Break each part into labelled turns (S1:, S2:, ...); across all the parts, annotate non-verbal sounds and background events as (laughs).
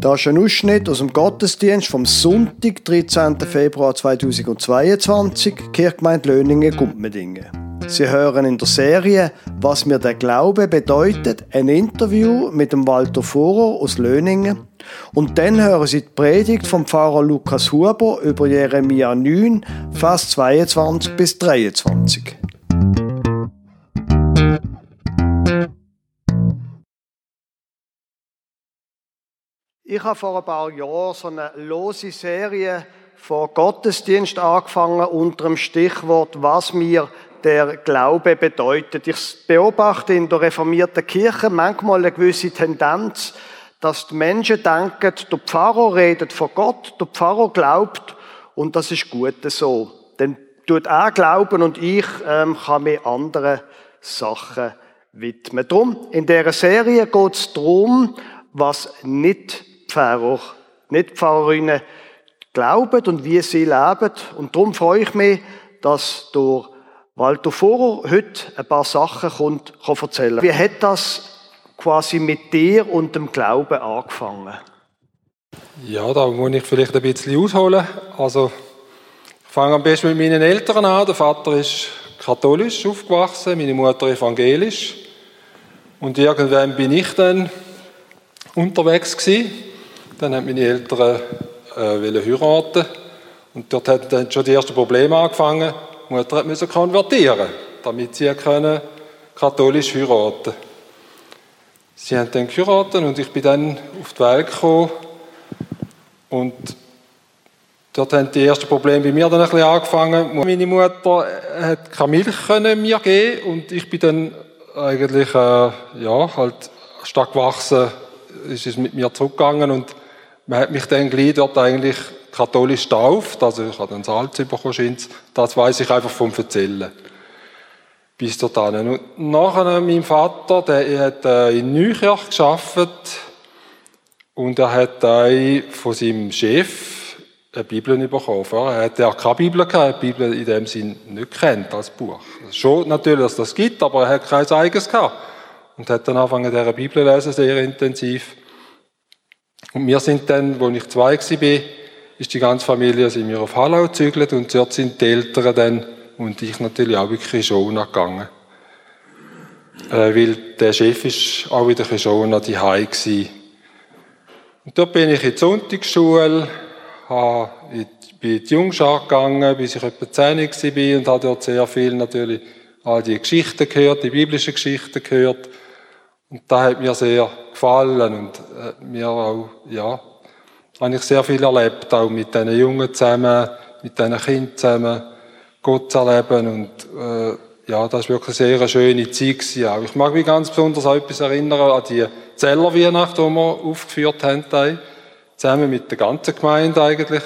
S1: Das ist ein Ausschnitt aus dem Gottesdienst vom Sonntag, 13. Februar 2022, Kirchgemeinde Löningen, Gumpmedingen. Sie hören in der Serie Was mir der Glaube bedeutet, ein Interview mit dem Walter Fuhrer aus Löningen. Und dann hören Sie die Predigt vom Pfarrer Lukas Huber über Jeremia 9, Vers 22 bis 23. Ich habe vor ein paar Jahren so eine lose Serie von Gottesdienst angefangen unter dem Stichwort, was mir der Glaube bedeutet. Ich beobachte in der reformierten Kirche manchmal eine gewisse Tendenz, dass die Menschen denken, der Pfarrer redet von Gott, der Pfarrer glaubt und das ist gut so. Dann tut er glauben und ich ähm, kann mir andere Sachen widmen. Drum, in dieser Serie geht es darum, was nicht Pfarrer, nicht Pfarrerinnen glauben und wie sie leben. Und darum freue ich mich, dass durch Walter Vorer heute ein paar Sachen kommt, kann erzählen Wie hat das quasi mit dir und dem Glauben angefangen?
S2: Ja, da muss ich vielleicht ein bisschen ausholen. Also, ich fange am besten mit meinen Eltern an. Der Vater ist katholisch aufgewachsen, meine Mutter evangelisch. Und irgendwann bin ich dann unterwegs gewesen. Dann haben meine Eltern äh, heiraten und dort hat dann schon die ersten Probleme angefangen. Die Mutter musste konvertieren, damit sie können katholisch heiraten Sie haben dann geheiratet und ich bin dann auf die Welt gekommen und dort haben die ersten Probleme bei mir dann ein bisschen angefangen. Meine Mutter hat keine Milch können mir geben und ich bin dann eigentlich äh, ja halt stark gewachsen, ist es mit mir zurückgegangen und man hat mich dann gleich dort eigentlich katholisch getauft, also ich habe dann Salz bekommen, das weiß ich einfach vom Erzählen. Bis dorthin. Und nachher mein Vater, der hat äh, in Neukirch gearbeitet und er hat von seinem Chef eine Bibel bekommen. Er hat ja keine Bibel gehabt, die Bibel in dem Sinn nicht kennt als Buch. Schon natürlich, dass das gibt, aber er hat kein eigenes gehabt. Und hat dann angefangen, diese Bibel lesen, sehr intensiv. Und wir sind dann, als ich zwei war, ist die ganze Familie sind wir auf Hallau gezügelt und dort sind die Eltern dann und ich natürlich auch wirklich schon gegangen. Äh, weil der Chef ist auch wieder schon an die Hai Und dort bin ich in die Sonntagsschule, habe in die Jungschar gegangen, bis ich etwa 10 war und habe dort sehr viel natürlich all die Geschichten gehört, die biblischen Geschichten gehört. Und da hat mir sehr gefallen und äh, mir auch, ja, habe ich sehr viel erlebt, auch mit diesen Jungen zusammen, mit diesen Kindern zusammen, Gott zu erleben und äh, ja, das war wirklich eine sehr schöne Zeit gewesen auch. Ich mag mich ganz besonders an etwas erinnern, an die Zellerweihnacht, die wir aufgeführt haben, zusammen mit der ganzen Gemeinde eigentlich.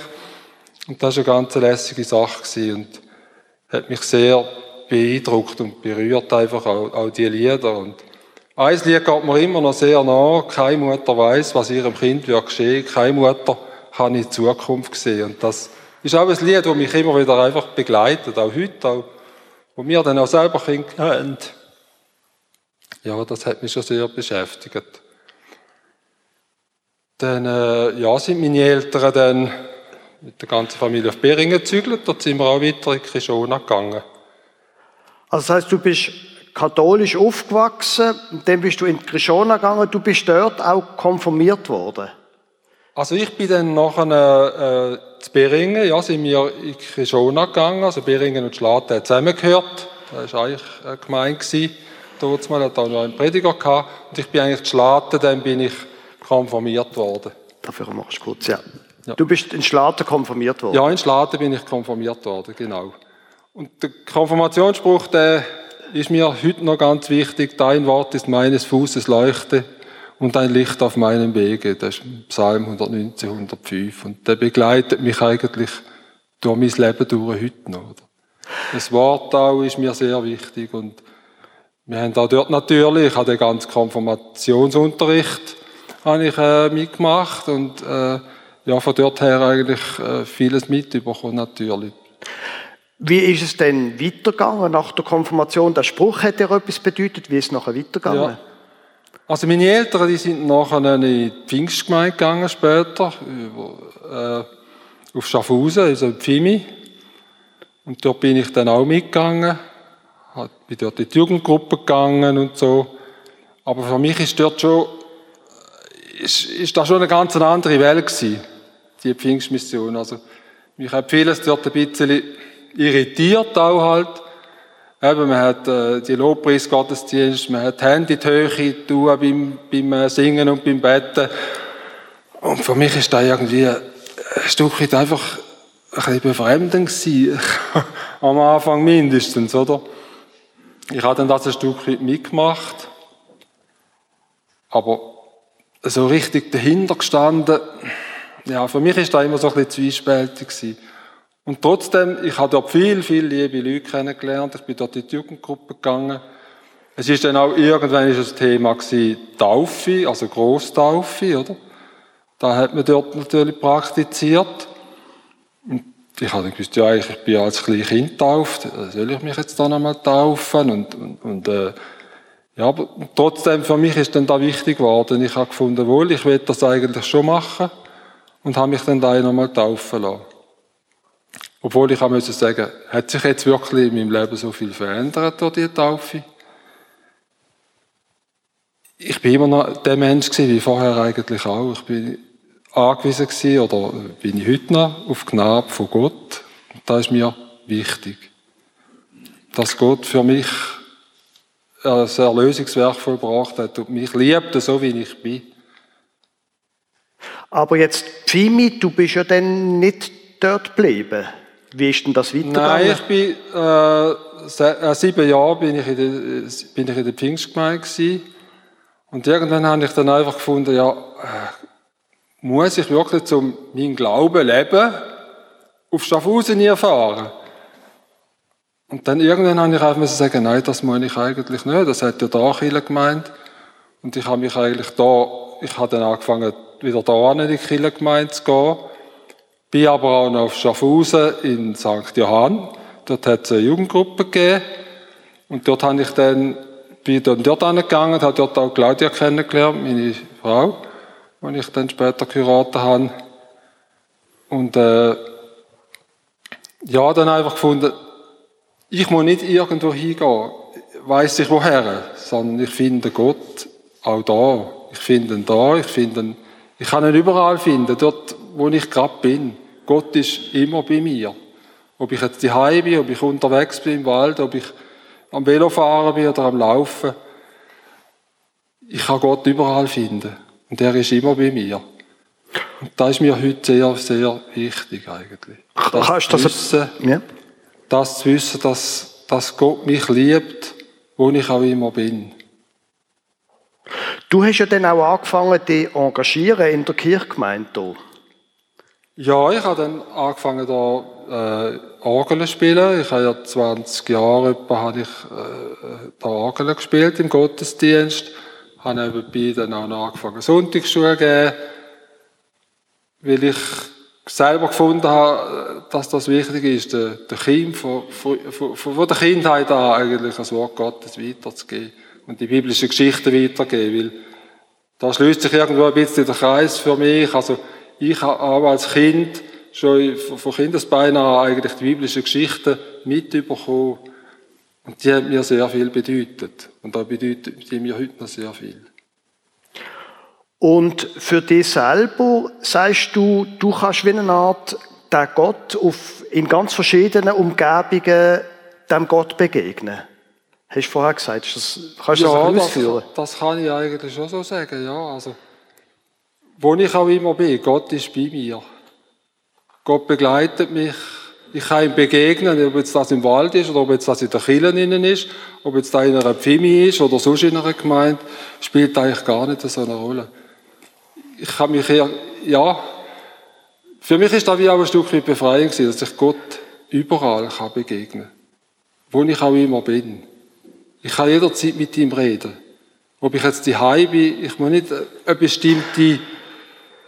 S2: Und das war eine ganz lässige Sache gewesen und hat mich sehr beeindruckt und berührt einfach auch, auch die Lieder und ein Lied geht mir immer noch sehr nah. Keine Mutter weiß, was ihrem Kind wird geschehen. Keine Mutter kann in die Zukunft sehen. Und das ist auch ein Lied, das mich immer wieder einfach begleitet, auch heute, auch, wo wir dann auch selber Kinder haben. Ja, das hat mich schon sehr beschäftigt. Dann, äh, ja, sind meine Eltern dann mit der ganzen Familie auf Beringen gezügelt. Dort sind wir auch weiter in Krishona gegangen.
S1: Also das heißt, du bist katholisch aufgewachsen, dann bist du in die Krishona gegangen, du bist dort auch konfirmiert worden.
S2: Also ich bin dann nachher äh, zu Beringen, ja, sind wir in Krishona gegangen, also Beringen und Schlaten haben zusammengehört, das war eigentlich eine Gemeinde Dort mal hat auch noch einen Prediger gehabt und ich bin eigentlich zu Schlaten, dann bin ich konfirmiert worden.
S1: Dafür machst du kurz, ja. ja. Du bist in Schlaten konfirmiert worden?
S2: Ja, in Schlaten bin ich konfirmiert worden, genau. Und der Konfirmationsspruch, der ist mir heute noch ganz wichtig, dein Wort ist meines Fußes Leuchte und ein Licht auf meinem Wege. Das ist Psalm 119, 105. Und der begleitet mich eigentlich durch mein Leben durch heute noch. Das Wort auch ist mir sehr wichtig und wir haben auch dort natürlich, ich habe den ganzen Konfirmationsunterricht habe ich, äh, mitgemacht und äh, ja, von dort her eigentlich äh, vieles mitbekommen natürlich.
S1: Wie ist es denn weitergegangen nach der Konfirmation? Der Spruch hat ja etwas bedeutet. Wie ist es nachher weitergegangen? Ja.
S2: Also meine Eltern, die sind nachher in die Pfingstgemeinde gegangen später, über, äh, auf Schaffhausen, also in Pfimi. Und dort bin ich dann auch mitgegangen, bin dort in die Jugendgruppe gegangen und so. Aber für mich ist dort schon, ist, ist das schon eine ganz andere Welt gewesen, die Pfingstmission. Also, mich hat vieles dort ein bisschen irritiert auch halt. Eben, man hat äh, die Lobpreisgottesdienst, man hat Hände in die Höhe tun beim, beim äh, Singen und beim Betten. Und für mich ist da irgendwie ein Stück weit einfach ein bisschen befremdend gewesen. (laughs) Am Anfang mindestens, oder? Ich habe dann das ein Stück weit mitgemacht. Aber so richtig dahinter gestanden, ja, für mich ist da immer so ein bisschen zwiespältig gewesen. Und trotzdem, ich habe dort viel, viel liebe Leute kennengelernt. Ich bin dort in die Jugendgruppe gegangen. Es ist dann auch irgendwann ist das Thema gewesen, Taufe, also Grosstaufe, oder? Da hat man dort natürlich praktiziert. Und ich habe gewusst, ja, ich bin als kleines Kind getauft. Soll ich mich jetzt da nochmal taufen? Und, und, und äh, ja, aber trotzdem, für mich ist dann da wichtig geworden. Ich habe gefunden, wohl, ich will das eigentlich schon machen. Und habe mich dann da nochmal taufen lassen. Obwohl ich auch müssen sagen, hat sich jetzt wirklich in meinem Leben so viel verändert durch die Taufe? Ich bin immer noch der Mensch gewesen, wie vorher eigentlich auch. Ich bin angewiesen gewesen, oder bin ich heute noch, auf Gnade von Gott. Und das ist mir wichtig. Dass Gott für mich ein Erlösungswerk vollbracht hat und mich liebt, so wie ich bin.
S1: Aber jetzt, Pfimi, du bist ja dann nicht dort geblieben. Wie ist denn das weitergegangen?
S2: Nein, ich bin, äh, se, sieben Jahre bin ich in der, bin ich in der Pfingstgemeinde gewesen. Und irgendwann habe ich dann einfach gefunden, ja, äh, muss ich wirklich zum meinen Glauben leben, auf Schaffhausen erfahren? Und dann irgendwann habe ich einfach sagen, nein, das muss ich eigentlich nicht. Das hat ja da Kille gemeint. Und ich habe mich eigentlich da, ich habe dann angefangen, wieder da in die Kille gemeint zu gehen. Bin aber auch auf Schaffhausen in St. Johann. Dort hat es eine Jugendgruppe gegeben. Und dort habe ich dann, bin dann dort angegangen, habe dort auch Claudia kennengelernt, meine Frau, die ich dann später geheiratet habe. Und, äh, ja, dann einfach gefunden, ich muss nicht irgendwo hingehen, weiss ich woher, sondern ich finde Gott auch da. Ich finde ihn da, ich finde ihn, ich kann ihn überall finden, dort, wo ich gerade bin. Gott ist immer bei mir. Ob ich jetzt daheim bin, ob ich unterwegs bin im Wald, ob ich am Velofahren bin oder am Laufen. Ich kann Gott überall finden. Und er ist immer bei mir. Und das ist mir heute sehr, sehr wichtig eigentlich.
S1: Das Kannst
S2: zu wissen, ja. das zu wissen, dass, dass Gott mich liebt, wo ich auch immer bin.
S1: Du hast ja dann auch angefangen, dich engagieren in der Kirchgemeinde.
S2: Ja, ich habe dann angefangen, da äh, Orgel spielen. Ich habe ja 20 Jahre etwa habe ich äh, da Orgel gespielt im Gottesdienst. Ich Habe nebenbei dann auch noch angefangen, Sonntagsschule zu geben, weil ich selber gefunden habe, dass das wichtig ist, den, den Kind von, von, von, von der Kindheit an eigentlich das Wort Gottes weiterzugeben und die biblischen Geschichten weiterzugeben, weil da schließt sich irgendwo ein bisschen der Kreis für mich. Also ich habe auch als Kind schon von Kindesbeinen an eigentlich die biblischen Geschichten mitbekommen. Und die haben mir sehr viel bedeutet. Und da bedeutet die mir heute noch sehr viel.
S1: Und für dich selber sagst du, du kannst wie eine Art der Gott auf, in ganz verschiedenen Umgebungen dem Gott begegnen. Hast du vorher gesagt, das, kannst du
S2: ja,
S1: das
S2: ausführen? Das, das kann ich eigentlich schon so sagen, ja. Also, wo ich auch immer bin, Gott ist bei mir. Gott begleitet mich. Ich kann ihm begegnen, ob jetzt das im Wald ist oder ob jetzt das in der Kirche innen ist, ob jetzt da in einer Pfimi ist oder sonst in einer Gemeinde, spielt eigentlich gar nicht so eine Rolle. Ich kann mich eher, ja, für mich ist das wie auch ein Stück weit Befreiung gewesen, dass ich Gott überall kann begegnen kann. Wo ich auch immer bin. Ich kann jederzeit mit ihm reden. Ob ich jetzt die bin, ich muss nicht eine bestimmte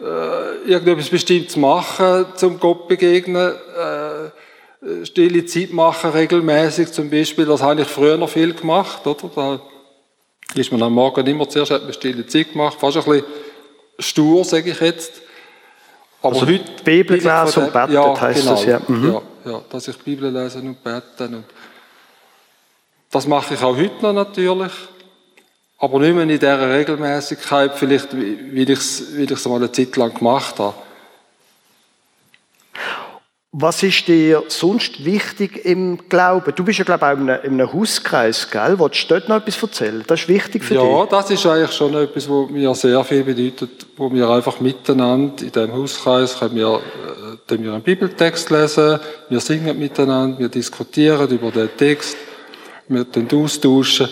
S2: äh, irgendetwas Bestimmtes machen, zum Gott begegnen, äh, stille Zeit machen regelmäßig zum Beispiel. Das habe ich früher noch viel gemacht, oder? Da ist man am Morgen immer zuerst eine stille Zeit gemacht, fast ein bisschen stur, sage ich jetzt.
S1: Aber also heute Bibel lesen und beten, ja, heisst genau, das ja.
S2: Mhm. ja. Ja, dass ich Bibel lese und beten. Und das mache ich auch heute noch natürlich. Aber nicht mehr in dieser Regelmäßigkeit, vielleicht, wie ich es mal eine Zeit lang gemacht habe.
S1: Was ist dir sonst wichtig im Glauben? Du bist ja, glaube ich, auch in einem, in einem Hauskreis, gell? Wolltest du dort noch etwas erzählen? Das ist wichtig für
S2: ja,
S1: dich?
S2: Ja, das ist eigentlich schon etwas, was mir sehr viel bedeutet, wo wir einfach miteinander in diesem Hauskreis können wir, äh, wir einen Bibeltext lesen, wir singen miteinander, wir diskutieren über den Text, wir austauschen.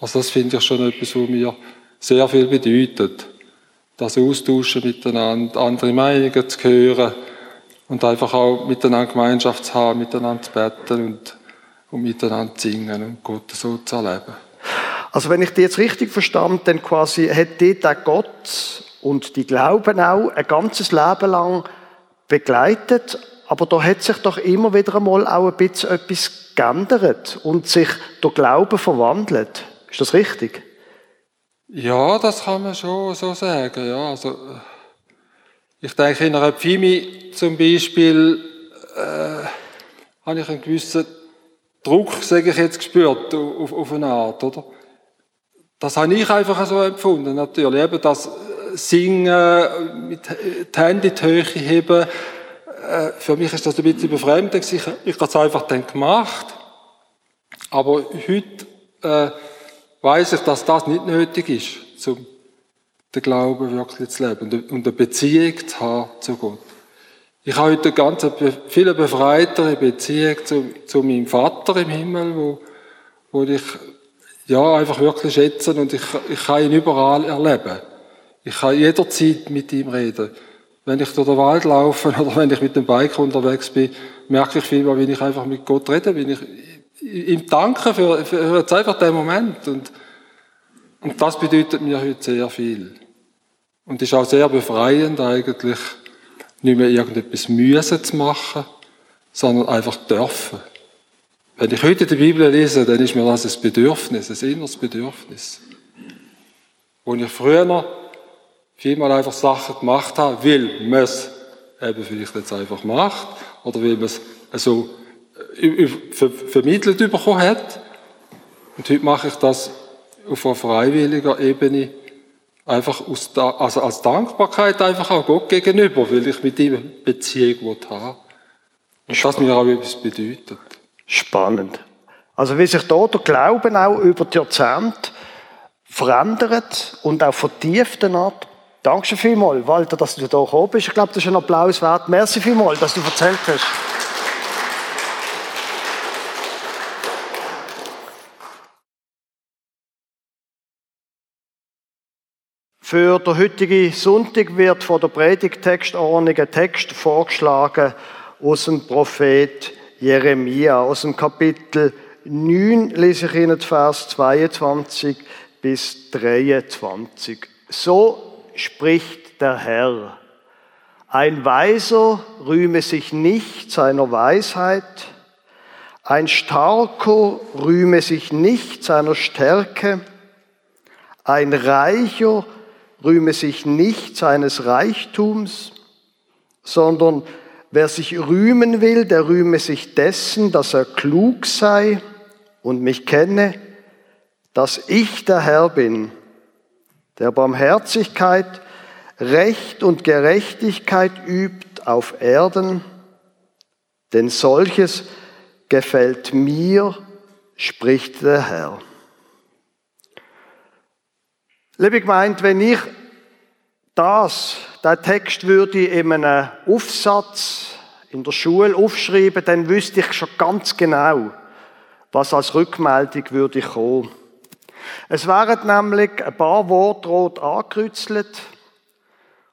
S2: Also das finde ich schon etwas, was mir sehr viel bedeutet. Das Austauschen miteinander, andere Meinungen zu hören, und einfach auch miteinander Gemeinschaft zu haben, miteinander zu beten und, und miteinander zu singen und Gott so zu erleben.
S1: Also wenn ich die jetzt richtig verstanden, dann quasi hat auch Gott und die Glauben auch ein ganzes Leben lang begleitet, aber da hat sich doch immer wieder einmal auch ein bisschen etwas geändert und sich der Glaube verwandelt. Ist das richtig?
S2: Ja, das kann man schon so sagen. Ja, also ich denke, in einer Pfimi zum Beispiel äh, habe ich einen gewissen Druck, sage ich jetzt, gespürt auf, auf eine Art, oder? Das habe ich einfach so empfunden, natürlich. Eben das Singen, mit die Hände in die Höhe heben, äh, für mich ist das ein bisschen befremdend. Ich, ich habe es einfach dann gemacht. Aber heute äh, weiß ich, dass das nicht nötig ist, zum den Glauben wirklich zu leben und eine Beziehung zu haben zu Gott. Ich habe heute eine ganz viel befreitere Beziehung zu, zu meinem Vater im Himmel, wo, wo ich ja, einfach wirklich schätze und ich, ich kann ihn überall erleben. Ich kann jederzeit mit ihm reden. Wenn ich durch den Wald laufe (laughs) oder wenn ich mit dem Bike unterwegs bin, merke ich vielmal, wie ich einfach mit Gott rede, wie ich ihm danke für, für jetzt einfach den Moment. Und, und das bedeutet mir heute sehr viel. Und ist auch sehr befreiend eigentlich, nicht mehr irgendetwas müssen zu machen, sondern einfach dürfen. Wenn ich heute die Bibel lese, dann ist mir das ein Bedürfnis, ein inneres Bedürfnis. Wo ich früher vielmal einfach Sachen gemacht habe, weil man es eben vielleicht jetzt einfach macht, oder weil man es so äh, vermittelt bekommen hat. Und heute mache ich das auf einer freiwilliger Ebene, einfach aus, also als Dankbarkeit einfach auch Gott gegenüber, weil ich mit ihm eine Beziehung haben Und das mir auch etwas bedeutet.
S1: Spannend. Also wie sich da der Glauben auch über die Jahrzehnte verändert und auch vertieft hat. Danke vielmals, Walter, dass du da gekommen bist. Ich glaube, das ist ein Applaus wert. Merci vielmals, dass du erzählt hast. Für den heutigen Sonntag wird von der Predigtextordnung ein Text vorgeschlagen aus dem Prophet Jeremia, aus dem Kapitel 9 lese ich Ihnen Vers 22 bis 23. So spricht der Herr. Ein Weiser rühme sich nicht seiner Weisheit, ein Starker rühme sich nicht seiner Stärke, ein Reicher sich nicht seines Reichtums, sondern wer sich rühmen will, der rühme sich dessen, dass er klug sei und mich kenne, dass ich der Herr bin, der Barmherzigkeit, Recht und Gerechtigkeit übt auf Erden, denn solches gefällt mir, spricht der Herr. Liebe Gemeinde, wenn ich das, der Text würde in einem Aufsatz in der Schule aufschreiben, dann wüsste ich schon ganz genau, was als Rückmeldung würde kommen. Es wären nämlich ein paar Worte rot angekreuzelt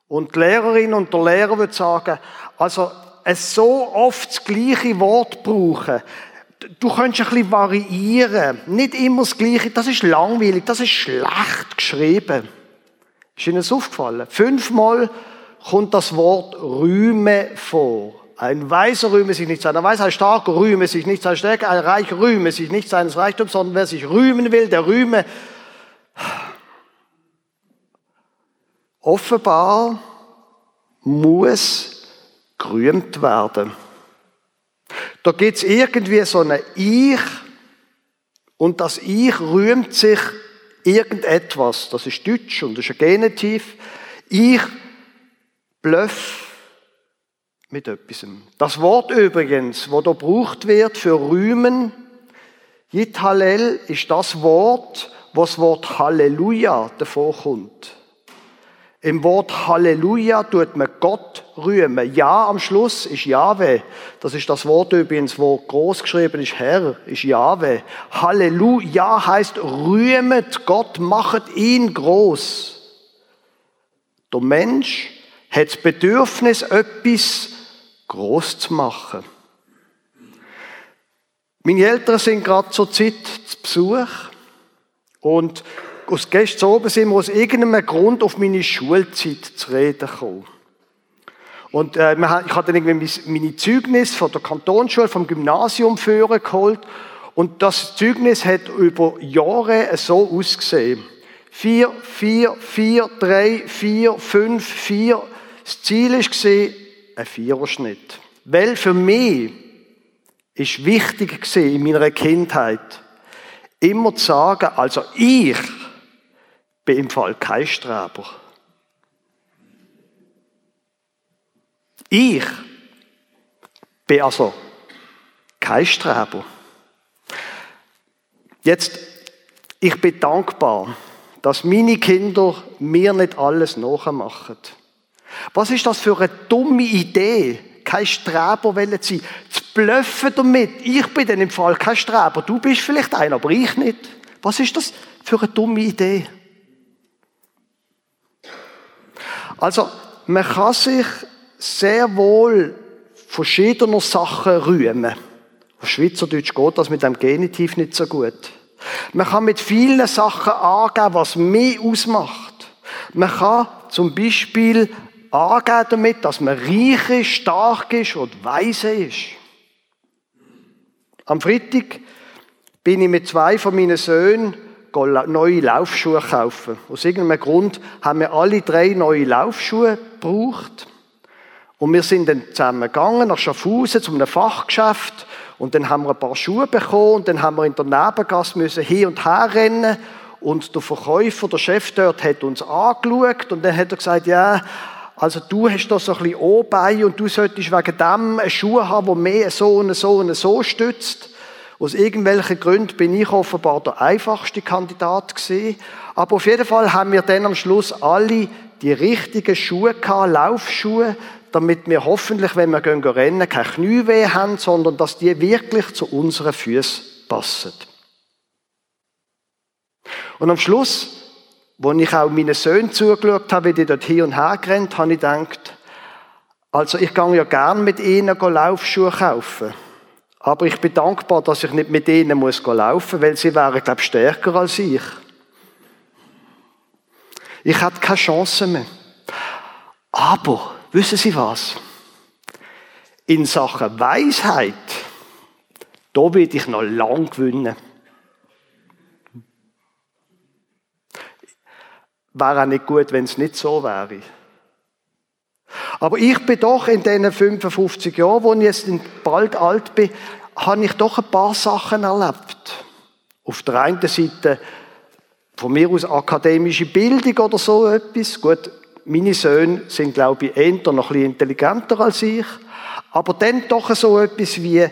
S1: und die Lehrerin und der Lehrer würde sagen, also es so oft das gleiche Wort brauchen, du kannst ein bisschen variieren. Nicht immer das Gleiche. Das ist langweilig. Das ist schlecht geschrieben. Ist Ihnen das aufgefallen? Fünfmal kommt das Wort Rühme vor. Ein Weiser rühme sich nicht seiner Weisheit, ein Starker rühme sich nicht seiner Stärke, ein Reicher rühme sich nicht seines Reichtums, sondern wer sich rühmen will, der rühme Offenbar muss gerühmt werden. Da gibt es irgendwie so ein Ich und das Ich rühmt sich irgendetwas. Das ist Deutsch und das ist ein Genitiv. Ich blöff mit etwas. Das Wort übrigens, wo da gebraucht wird für rühmen, Yithalel ist das Wort, wo das Wort Halleluja davor kommt. Im Wort Halleluja tut man Gott rühmen. Ja am Schluss ist Jahwe. Das ist das Wort übrigens, wo groß geschrieben ist, Herr, ist Jahwe. Halleluja heißt rühmet Gott, macht ihn groß. Der Mensch hat das Bedürfnis, etwas groß zu machen. Meine Eltern sind gerade zur Zeit zu Besuch und aus gestern oben sind wir aus irgendeinem Grund auf meine Schulzeit zu reden gekommen. Und äh, ich hatte dann irgendwie meine Zeugnis von der Kantonsschule, vom Gymnasium führen geholt. Und das Zeugnis hat über Jahre so ausgesehen. Vier, vier, vier, drei, vier, fünf, vier. Das Ziel war ein Viererschnitt. Weil für mich ist wichtig in meiner Kindheit, immer zu sagen, also ich bin im Fall kein Streber. Ich bin also kein Streber. Jetzt, ich bin dankbar, dass meine Kinder mir nicht alles nachmachen. Was ist das für eine dumme Idee, kein Streber wollen sein, zu blöffen damit. Ich bin dann im Fall kein Streber, du bist vielleicht einer, aber ich nicht. Was ist das für eine dumme Idee? Also, man kann sich sehr wohl verschiedener Sachen rühmen. Auf Schweizerdeutsch geht das mit dem Genitiv nicht so gut. Man kann mit vielen Sachen angeben, was mehr ausmacht. Man kann zum Beispiel angeben damit, dass man reich ist, stark ist und weise ist. Am Freitag bin ich mit zwei von meinen Söhnen neue Laufschuhe kaufen. Aus irgendeinem Grund haben wir alle drei neue Laufschuhe gebraucht. Und wir sind dann zusammen gegangen nach Schaffhausen zu einem Fachgeschäft und dann haben wir ein paar Schuhe bekommen und dann haben wir in der Nebengasse müssen hin und her rennen und der Verkäufer, der Chef dort, hat uns angeschaut und dann hat er gesagt, ja, also du hast da so ein bisschen Ohrbein und du solltest wegen dem Schuhe haben, die mehr so und so und so stützt. Aus irgendwelchen Gründen bin ich offenbar der einfachste Kandidat gewesen. Aber auf jeden Fall haben wir dann am Schluss alle die richtigen Schuhe gehabt, Laufschuhe, damit wir hoffentlich, wenn wir gehen rennen, keine Knieweh haben, sondern dass die wirklich zu unseren Füßen passen. Und am Schluss, wo ich auch meinen Söhnen zugeschaut habe, wie die dort hin und her gerannt, habe ich gedacht, also ich gehe ja gern mit ihnen Laufschuhe kaufen. Aber ich bin dankbar, dass ich nicht mit ihnen muss laufen muss, weil sie wären, glaube ich, stärker als ich. Ich hatte keine Chance mehr. Aber, wissen Sie was? In Sachen Weisheit, da will ich noch lang gewinnen. Wäre auch nicht gut, wenn es nicht so wäre. Aber ich bin doch in diesen 55 Jahren, wo ich jetzt bald alt bin, habe ich doch ein paar Sachen erlebt. Auf der einen Seite von mir aus akademische Bildung oder so etwas. Gut, meine Söhne sind, glaube ich, eher noch ein intelligenter als ich. Aber dann doch so etwas wie,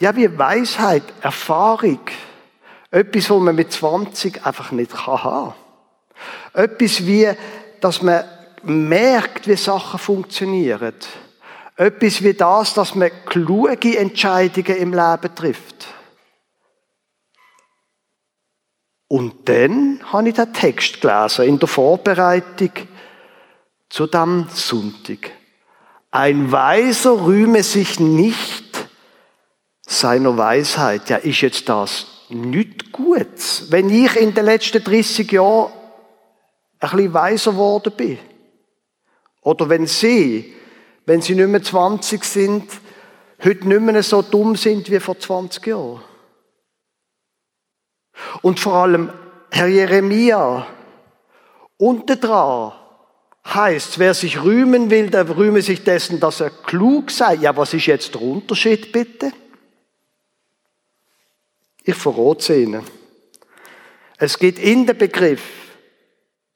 S1: ja, wie Weisheit, Erfahrung. Etwas, was man mit 20 einfach nicht haben kann. Etwas wie, dass man merkt, wie Sachen funktionieren. Etwas wie das, dass man kluge Entscheidungen im Leben trifft. Und dann habe ich den Text gelesen in der Vorbereitung zu dem Sonntag. Ein Weiser rühme sich nicht seiner Weisheit. Ja, ist jetzt das nicht gut, wenn ich in den letzten 30 Jahren ein bisschen weiser geworden bin? Oder wenn Sie, wenn Sie nicht mehr 20 sind, heute nicht mehr so dumm sind wie vor 20 Jahren. Und vor allem Herr Jeremia, unten dran, heißt, wer sich rühmen will, der rühme sich dessen, dass er klug sei. Ja, was ist jetzt der Unterschied bitte? Ich verrate Ihnen. Es gibt in dem Begriff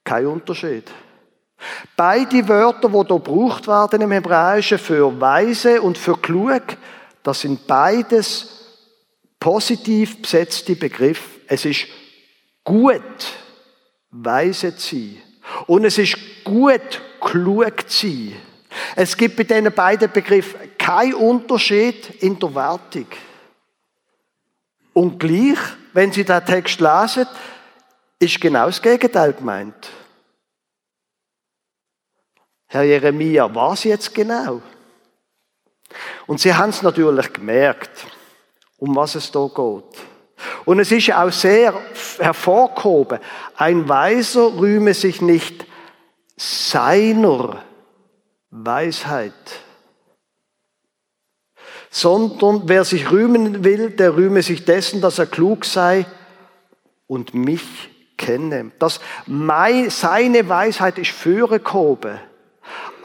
S1: keinen Unterschied. Beide Wörter, die hier gebraucht werden im Hebräischen für weise und für klug, das sind beides positiv besetzte Begriffe. Es ist gut, weise zu sein. Und es ist gut, klug zu sein. Es gibt bei diesen beiden Begriffen keinen Unterschied in der Wertung. Und gleich, wenn Sie den Text lesen, ist genau das Gegenteil gemeint. Herr Jeremia, was jetzt genau? Und sie haben es natürlich gemerkt, um was es da geht. Und es ist auch sehr hervorgehoben, ein Weiser rühme sich nicht seiner Weisheit, sondern wer sich rühmen will, der rühme sich dessen, dass er klug sei und mich kenne. Das mein, seine Weisheit ist vorgehoben.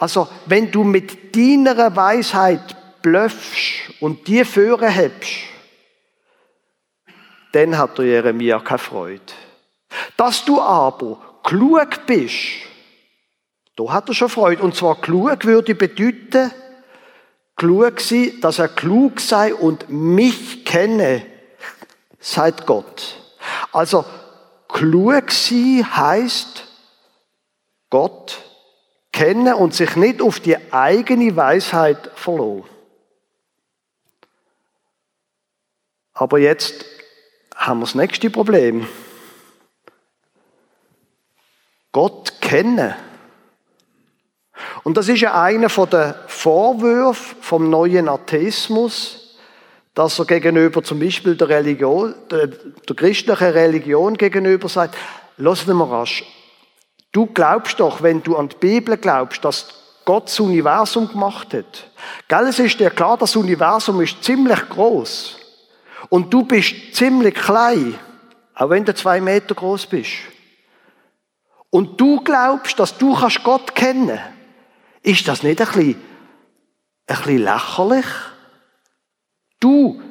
S1: Also, wenn du mit deiner Weisheit blöffst und die Führer hebst, dann hat der Jeremia keine Freude. Dass du aber klug bist, da hat er schon Freude. Und zwar klug würde bedeuten, klug sein, dass er klug sei und mich kenne, seit Gott. Also, klug sein heißt, Gott kennen und sich nicht auf die eigene Weisheit verlassen. Aber jetzt haben wir das nächste Problem. Gott kennen. Und das ist ja einer der Vorwürfe vom neuen Atheismus, dass er gegenüber zum Beispiel der Religion, der, der christlichen Religion gegenüber sagt, lass mal rasch, du glaubst doch, wenn du an die Bibel glaubst, dass Gott das Universum gemacht hat. Gell, es ist dir klar, das Universum ist ziemlich groß. Und du bist ziemlich klein, auch wenn du zwei Meter groß bist. Und du glaubst, dass du kannst Gott kennen. Ist das nicht ein bisschen, ein bisschen lächerlich? Du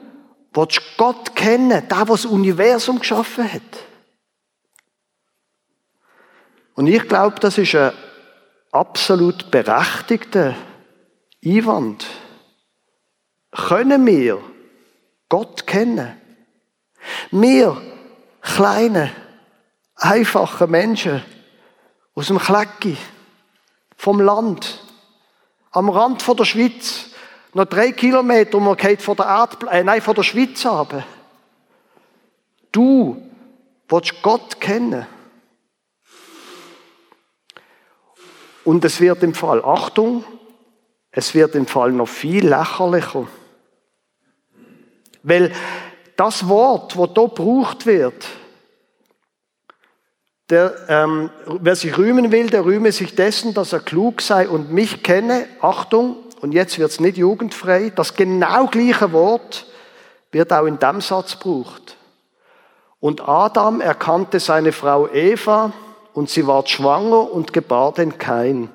S1: willst Gott kennen, der, der das Universum geschaffen hat. Und ich glaube, das ist ein absolut berechtigter Einwand. Können wir Gott kennen. Wir, kleine, einfache Menschen aus dem Klecki, vom Land, am Rand von der Schweiz, noch drei Kilometer und man geht von der Erdpl äh, nein, von der Schweiz haben. Du willst Gott kennen. Und es wird im Fall, Achtung, es wird im Fall noch viel lächerlicher. Weil das Wort, das hier gebraucht wird, der, ähm, wer sich rühmen will, der rühme sich dessen, dass er klug sei und mich kenne. Achtung, und jetzt wird es nicht jugendfrei. Das genau gleiche Wort wird auch in dem Satz gebraucht. Und Adam erkannte seine Frau Eva und sie ward schwanger und gebar den Kain.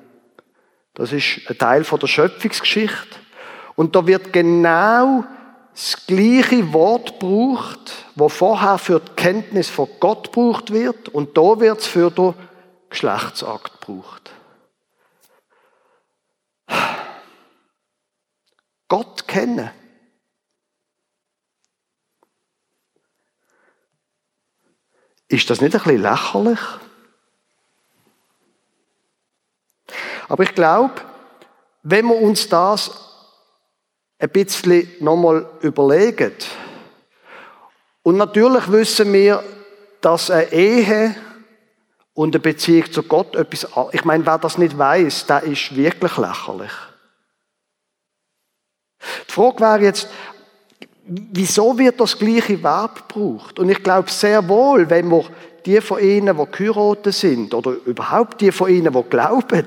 S1: Das ist ein Teil von der Schöpfungsgeschichte. Und da wird genau das gleiche Wort braucht, wo vorher für die Kenntnis von Gott braucht wird und da wird es für den Geschlechtsakt braucht. Gott kennen. Ist das nicht ein bisschen lächerlich? Aber ich glaube, wenn wir uns das ein bisschen nochmal überlegen. Und natürlich wissen wir, dass eine Ehe und eine Beziehung zu Gott etwas, ich meine, wer das nicht weiß, der ist wirklich lächerlich. Die Frage wäre jetzt, wieso wird das gleiche Verb gebraucht? Und ich glaube sehr wohl, wenn wir die von Ihnen, die geheiratet sind, oder überhaupt die von Ihnen, die glauben,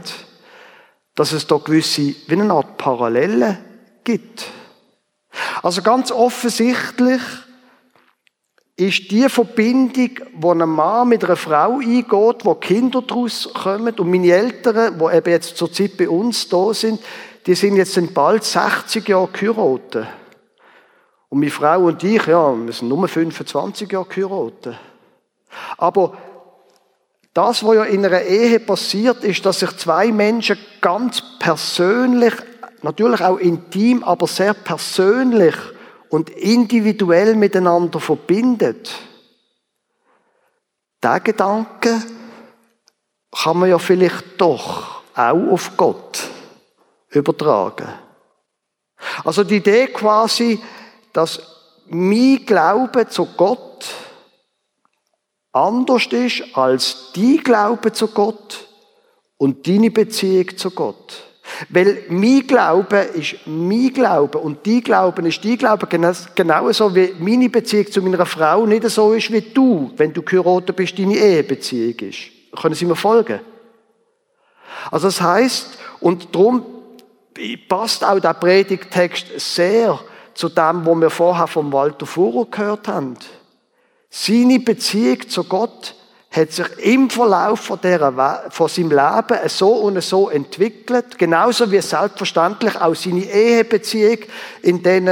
S1: dass es da gewisse, wie eine Art Parallelen gibt. Also ganz offensichtlich ist die Verbindung, wo ein Mann mit einer Frau eingeht, wo Kinder daraus kommen. Und meine Eltern, die eben jetzt zur Zeit bei uns da sind, die sind jetzt bald 60 Jahre geheiratet. Und meine Frau und ich, ja, wir sind nur 25 Jahre geheiratet. Aber das, was ja in einer Ehe passiert, ist, dass sich zwei Menschen ganz persönlich, natürlich auch intim, aber sehr persönlich und individuell miteinander verbindet. Der Gedanke kann man ja vielleicht doch auch auf Gott übertragen. Also die Idee quasi, dass mein Glaube zu Gott anders ist als die Glaube zu Gott und deine Beziehung zu Gott. Weil mein Glaube ist mein Glaube und die Glauben ist die Glaube genauso wie meine Beziehung zu meiner Frau nicht so ist wie du, wenn du geheiratet bist, deine Ehebeziehung ist. Können Sie mir folgen? Also das heißt und darum passt auch der Predigtext sehr zu dem, was wir vorher vom Walter Fuhrer gehört haben. Seine Beziehung zu Gott hat sich im Verlauf von, dieser, von seinem Leben so und so entwickelt, genauso wie selbstverständlich auch seine Ehebeziehung in den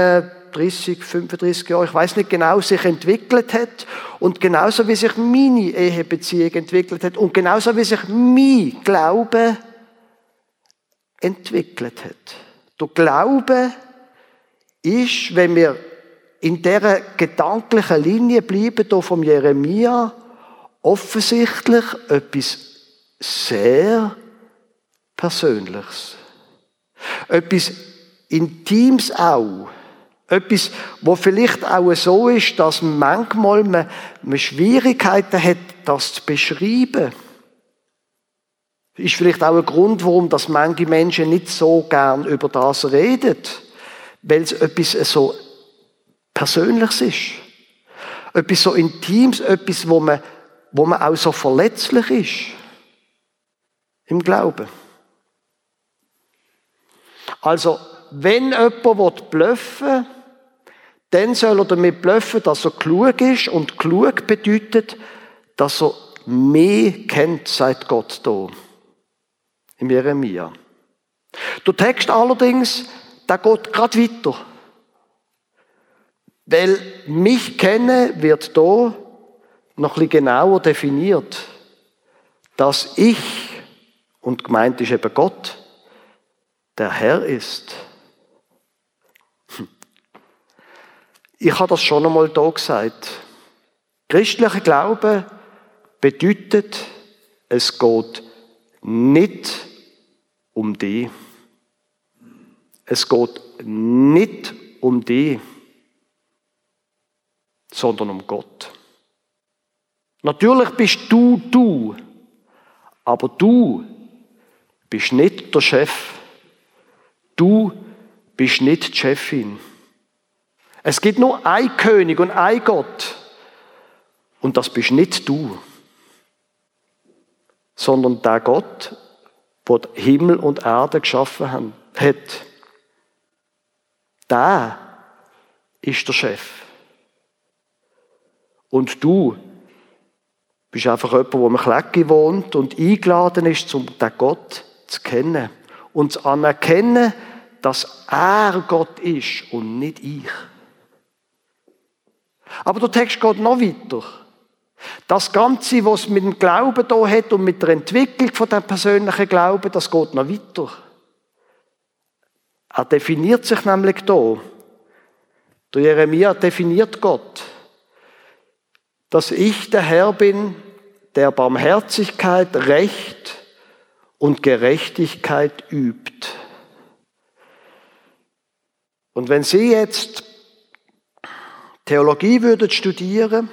S1: 30, 35 Jahren, ich weiß nicht genau, sich entwickelt hat. Und genauso wie sich meine Ehebeziehung entwickelt hat. Und genauso wie sich mein Glaube entwickelt hat. Der Glaube ist, wenn wir in dieser gedanklichen Linie bleiben, hier vom Jeremia, offensichtlich etwas sehr Persönliches. Etwas Intimes auch. Etwas, wo vielleicht auch so ist, dass manchmal man, man Schwierigkeiten hat, das zu beschreiben. Ist vielleicht auch ein Grund, warum das manche Menschen nicht so gern über das reden. Weil es etwas so Persönliches ist. Etwas so Intimes, etwas, wo man wo man auch so verletzlich ist im Glauben. Also, wenn jemand blöffen will, dann soll er damit blöffen, dass er klug ist und klug bedeutet, dass er mehr kennt, seit Gott da. Im Jeremia. Der Text allerdings, der geht gerade weiter. Weil mich kennen wird da noch ein bisschen genauer definiert, dass ich, und gemeint ist eben Gott, der Herr ist. Hm. Ich habe das schon einmal da gesagt. Christlicher Glaube bedeutet, es geht nicht um die. Es geht nicht um die, sondern um Gott. Natürlich bist du du, aber du bist nicht der Chef. Du bist nicht die Chefin. Es gibt nur ein König und ein Gott. Und das bist nicht du, sondern der Gott, der Himmel und Erde geschaffen hat. Der ist der Chef. Und du bist einfach jemand, der im Klecki wohnt und eingeladen ist, um den Gott zu kennen. Und zu anerkennen, dass er Gott ist und nicht ich. Aber der Text geht noch weiter. Das Ganze, was mit dem Glauben da hat und mit der Entwicklung von dem persönlichen Glauben, das geht noch weiter. Er definiert sich nämlich da. Der Jeremia definiert Gott dass ich der Herr bin, der Barmherzigkeit, Recht und Gerechtigkeit übt. Und wenn Sie jetzt Theologie würden studieren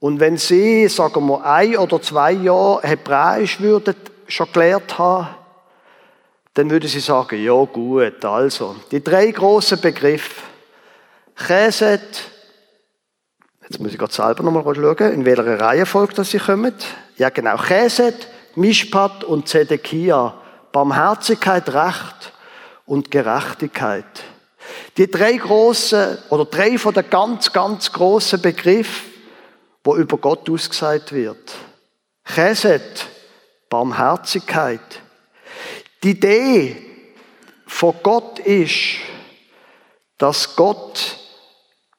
S1: und wenn Sie, sagen wir, ein oder zwei Jahre Hebräisch würden schon gelernt haben, dann würden Sie sagen, ja gut, also, die drei großen Begriffe, Chesed, Jetzt muss ich gerade selber nochmal schauen, in welcher Reihenfolge das sie kommen. Ja, genau. Chesed, Mishpat und Zedekia. Barmherzigkeit, Recht und Gerechtigkeit. Die drei großen oder drei von den ganz, ganz großen Begriffen, wo über Gott ausgesagt wird. Chesed, Barmherzigkeit. Die Idee von Gott ist, dass Gott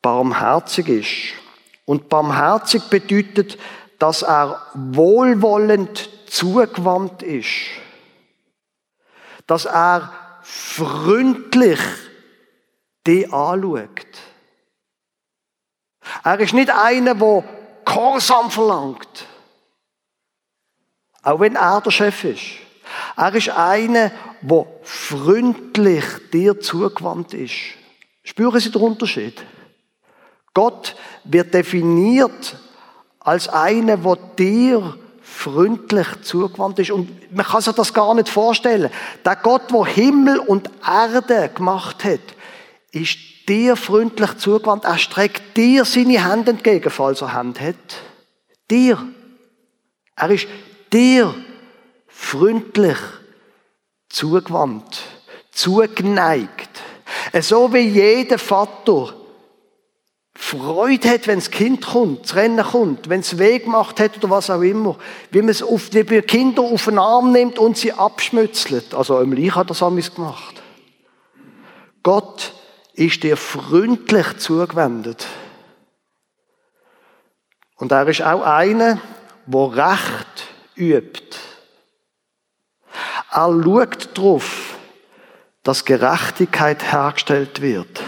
S1: barmherzig ist. Und barmherzig bedeutet, dass er wohlwollend zugewandt ist. Dass er freundlich die anschaut. Er ist nicht einer, der Gehorsam verlangt. Auch wenn er der Chef ist. Er ist einer, der freundlich dir zugewandt ist. Spüren Sie den Unterschied? Gott wird definiert als einer, der dir freundlich zugewandt ist. Und man kann sich das gar nicht vorstellen. Der Gott, der Himmel und Erde gemacht hat, ist dir freundlich zugewandt. Er streckt dir seine Hände entgegen, falls er Hände hat. Dir. Er ist dir freundlich zugewandt, zugeneigt. So wie jeder Vater Freude hat, wenn das Kind kommt, das Rennen kommt, wenn es Weg gemacht hat oder was auch immer, wie man es auf, wie man Kinder auf den Arm nimmt und sie abschmützelt. Also Emily hat das amigs gemacht. Gott ist dir freundlich zugewendet. Und er ist auch einer, der Recht übt. Er schaut darauf, dass Gerechtigkeit hergestellt wird.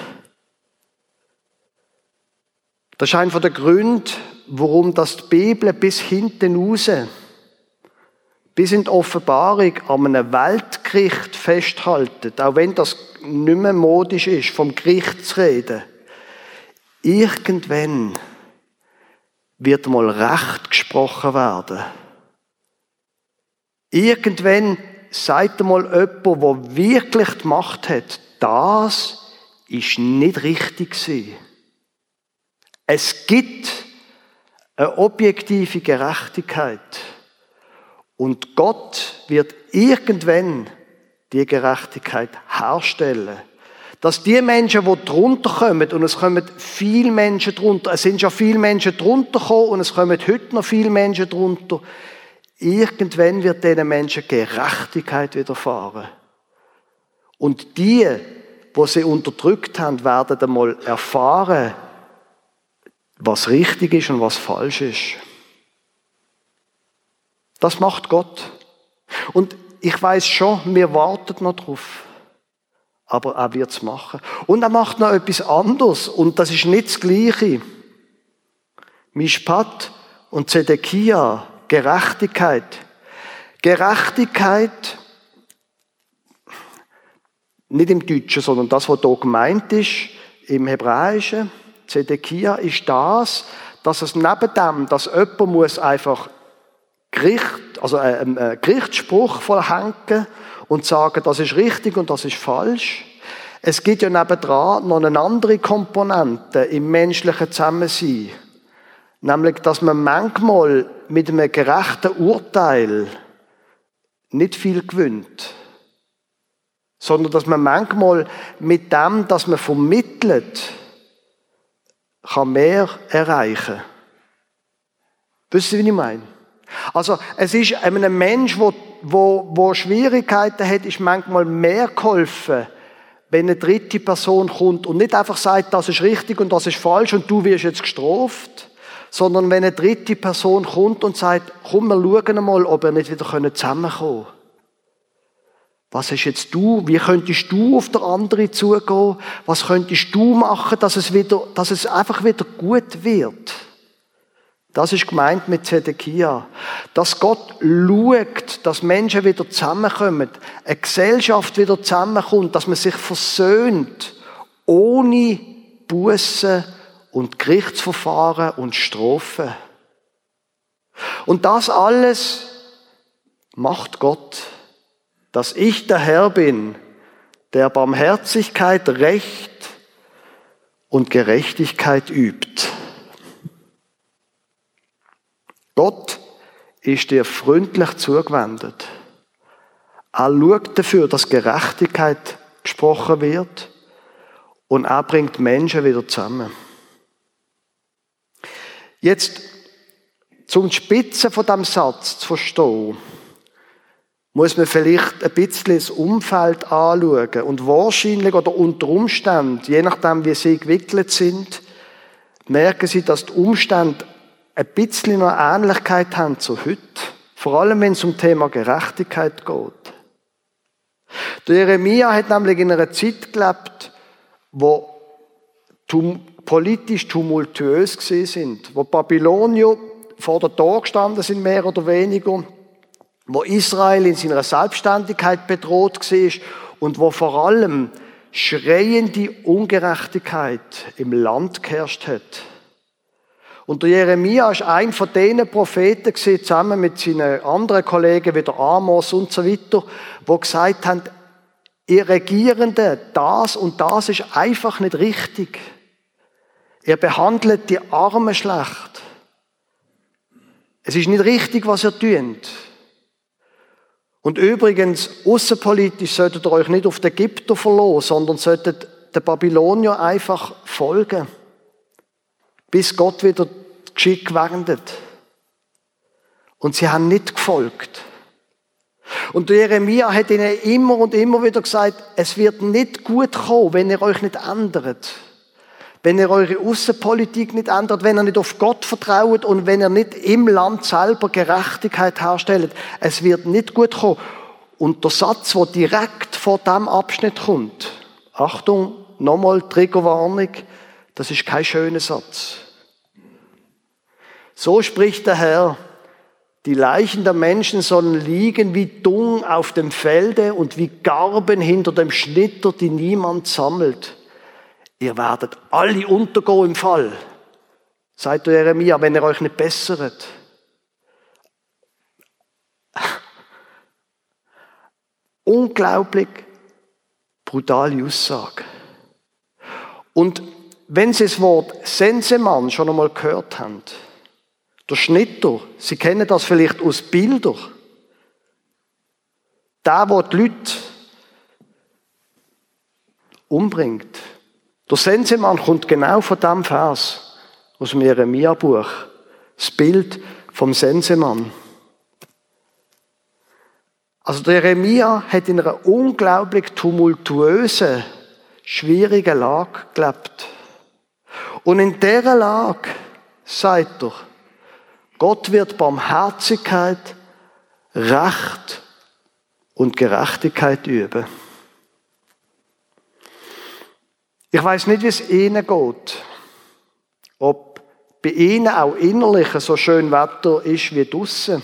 S1: Das ist einer der Gründe, warum das die Bibel bis hinten raus, bis in die Offenbarung an einem Weltgericht festhaltet, auch wenn das nicht mehr modisch ist, vom Gericht zu reden. Irgendwann wird mal Recht gesprochen werden. Irgendwann sagt mal jemand, der wirklich die Macht hat, das ist nicht richtig gewesen. Es gibt eine objektive Gerechtigkeit. Und Gott wird irgendwann die Gerechtigkeit herstellen. Dass die Menschen, die drunter kommen, und es kommen viele Menschen drunter, es sind schon viele Menschen drunter gekommen und es kommen heute noch viele Menschen drunter, irgendwann wird diesen Menschen Gerechtigkeit widerfahren. Und die, wo sie unterdrückt haben, werden einmal erfahren, was richtig ist und was falsch ist. Das macht Gott. Und ich weiß schon, wir warten noch drauf. Aber er wird es machen. Und er macht noch etwas anderes. Und das ist nicht das Gleiche. Mishpat und Zedekia, Gerechtigkeit. Gerechtigkeit, nicht im Deutschen, sondern das, was hier gemeint ist, im Hebräischen. Zedekia ist das, dass es neben dem, dass jemand muss einfach Gericht, also einen äh, Gerichtsspruch vollhängen und sagen, das ist richtig und das ist falsch. Es gibt ja nebendran noch eine andere Komponente im menschlichen Zusammensein. Nämlich, dass man manchmal mit einem gerechten Urteil nicht viel gewinnt. Sondern, dass man manchmal mit dem, dass man vermittelt, kann mehr erreichen. Wisst ihr, wie ich meine? Also, es ist einem Mensch, der wo, wo Schwierigkeiten hat, ist manchmal mehr geholfen, wenn eine dritte Person kommt und nicht einfach sagt, das ist richtig und das ist falsch und du wirst jetzt gestraft, sondern wenn eine dritte Person kommt und sagt, komm, wir schauen mal, ob wir nicht wieder zusammenkommen können. Was hast jetzt du? Wie könntest du auf der andere zugehen? Was könntest du machen, dass es wieder, dass es einfach wieder gut wird? Das ist gemeint mit Zedekia. Dass Gott schaut, dass Menschen wieder zusammenkommen, eine Gesellschaft wieder zusammenkommt, dass man sich versöhnt, ohne Buße und Gerichtsverfahren und Strafen. Und das alles macht Gott dass ich der Herr bin, der Barmherzigkeit, Recht und Gerechtigkeit übt. Gott ist dir freundlich zugewendet. Er schaut dafür, dass Gerechtigkeit gesprochen wird und er bringt Menschen wieder zusammen. Jetzt, zum Spitzen von dem Satz zu verstehen, muss man vielleicht ein bisschen das Umfeld anschauen und wahrscheinlich oder unter Umständen, je nachdem wie sie gewickelt sind, merken sie, dass die Umstände ein bisschen noch Ähnlichkeit haben zu heute. Vor allem, wenn es um Thema Gerechtigkeit geht. Der Jeremia hat nämlich in einer Zeit gelebt, wo tum politisch tumultuös gewesen sind, wo Babylonier vor der Tor gestanden sind, mehr oder weniger, wo Israel in seiner Selbstständigkeit bedroht war und wo vor allem schreiende Ungerechtigkeit im Land geherrscht hat. Und der Jeremia ist ein von denen Propheten gewesen, zusammen mit seinen anderen Kollegen wie der Amos und so weiter, wo gesagt haben, ihr Regierenden, das und das ist einfach nicht richtig. Ihr behandelt die Armen schlecht. Es ist nicht richtig, was ihr tut. Und übrigens, außenpolitisch solltet ihr euch nicht auf den Ägypter verlassen, sondern solltet den Babylonier einfach folgen, bis Gott wieder Geschick wendet. Und sie haben nicht gefolgt. Und Jeremia hat ihnen immer und immer wieder gesagt, es wird nicht gut kommen, wenn ihr euch nicht ändert. Wenn ihr eure Außenpolitik nicht ändert, wenn ihr nicht auf Gott vertraut und wenn ihr nicht im Land selber Gerechtigkeit herstellt, es wird nicht gut kommen. Und der Satz, der direkt vor dem Abschnitt kommt, Achtung, nochmal Triggerwarnung, das ist kein schöner Satz. So spricht der Herr, die Leichen der Menschen sollen liegen wie Dung auf dem Felde und wie Garben hinter dem Schnitter, die niemand sammelt. Ihr werdet alle untergehen im Fall. Seid ihr Jeremia, wenn ihr euch nicht bessert. (laughs) Unglaublich brutale Aussage. Und wenn Sie das Wort Sensemann schon einmal gehört haben, der Schnitter, Sie kennen das vielleicht aus Bildern. Der, der die Leute umbringt. Der Sensemann kommt genau von dem Vers aus dem Jeremia-Buch. Das Bild vom Sensemann. Also der Jeremia hat in einer unglaublich tumultuösen, schwierigen Lage gelebt. Und in dieser Lage sagt er, Gott wird Barmherzigkeit, Recht und Gerechtigkeit üben. Ich weiß nicht, wie es Ihnen geht. Ob bei Ihnen auch innerlich so schön Wetter ist wie draussen.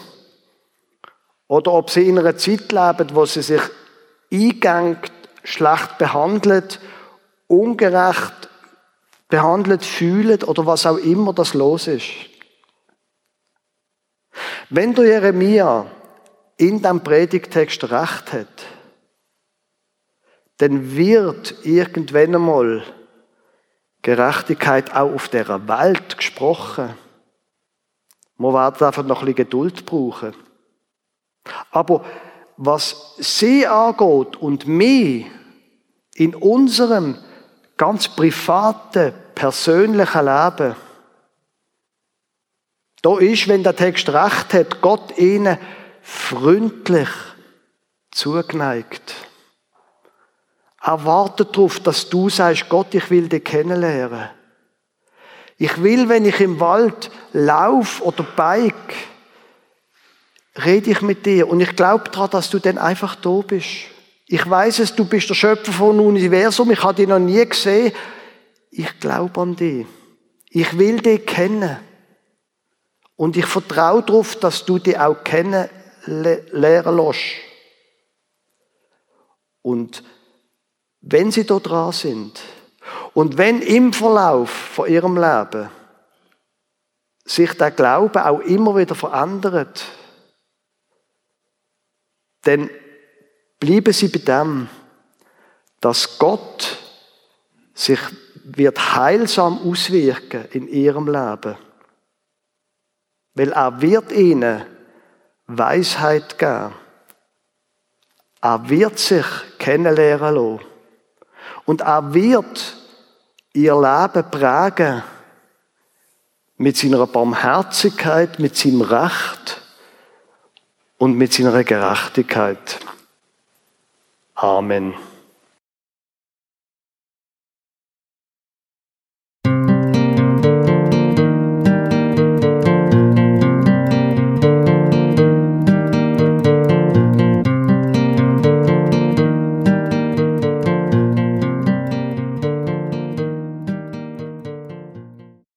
S1: Oder ob Sie in einer Zeit leben, wo Sie sich eingegangen, schlecht behandelt, ungerecht behandelt fühlen oder was auch immer das los ist. Wenn du Jeremia in dem Predigtext recht hat, dann wird irgendwann einmal Gerechtigkeit auch auf der Welt gesprochen. Man wird einfach noch ein bisschen Geduld brauchen. Aber was sie angeht und mich in unserem ganz privaten, persönlichen Leben, da ist, wenn der Text recht hat, Gott ihnen freundlich zugeneigt. Er wartet darauf, dass du sagst, Gott, ich will dich kennenlernen. Ich will, wenn ich im Wald lauf oder bike, rede ich mit dir und ich glaube daran, dass du dann einfach da bist. Ich weiß es, du bist der Schöpfer von Universum, ich habe dich noch nie gesehen. Ich glaube an dich. Ich will dich kennen. Und ich vertraue darauf, dass du dich auch kennenlernen lässt. Und wenn sie da dran sind und wenn im Verlauf von ihrem Leben sich der Glaube auch immer wieder verändert, dann bleiben sie bei dem, dass Gott sich wird heilsam auswirken in ihrem Leben. Weil er wird ihnen Weisheit geben. Er wird sich kennenlernen lassen. Und er wird ihr Leben prägen mit seiner Barmherzigkeit, mit seinem Recht und mit seiner Gerechtigkeit. Amen.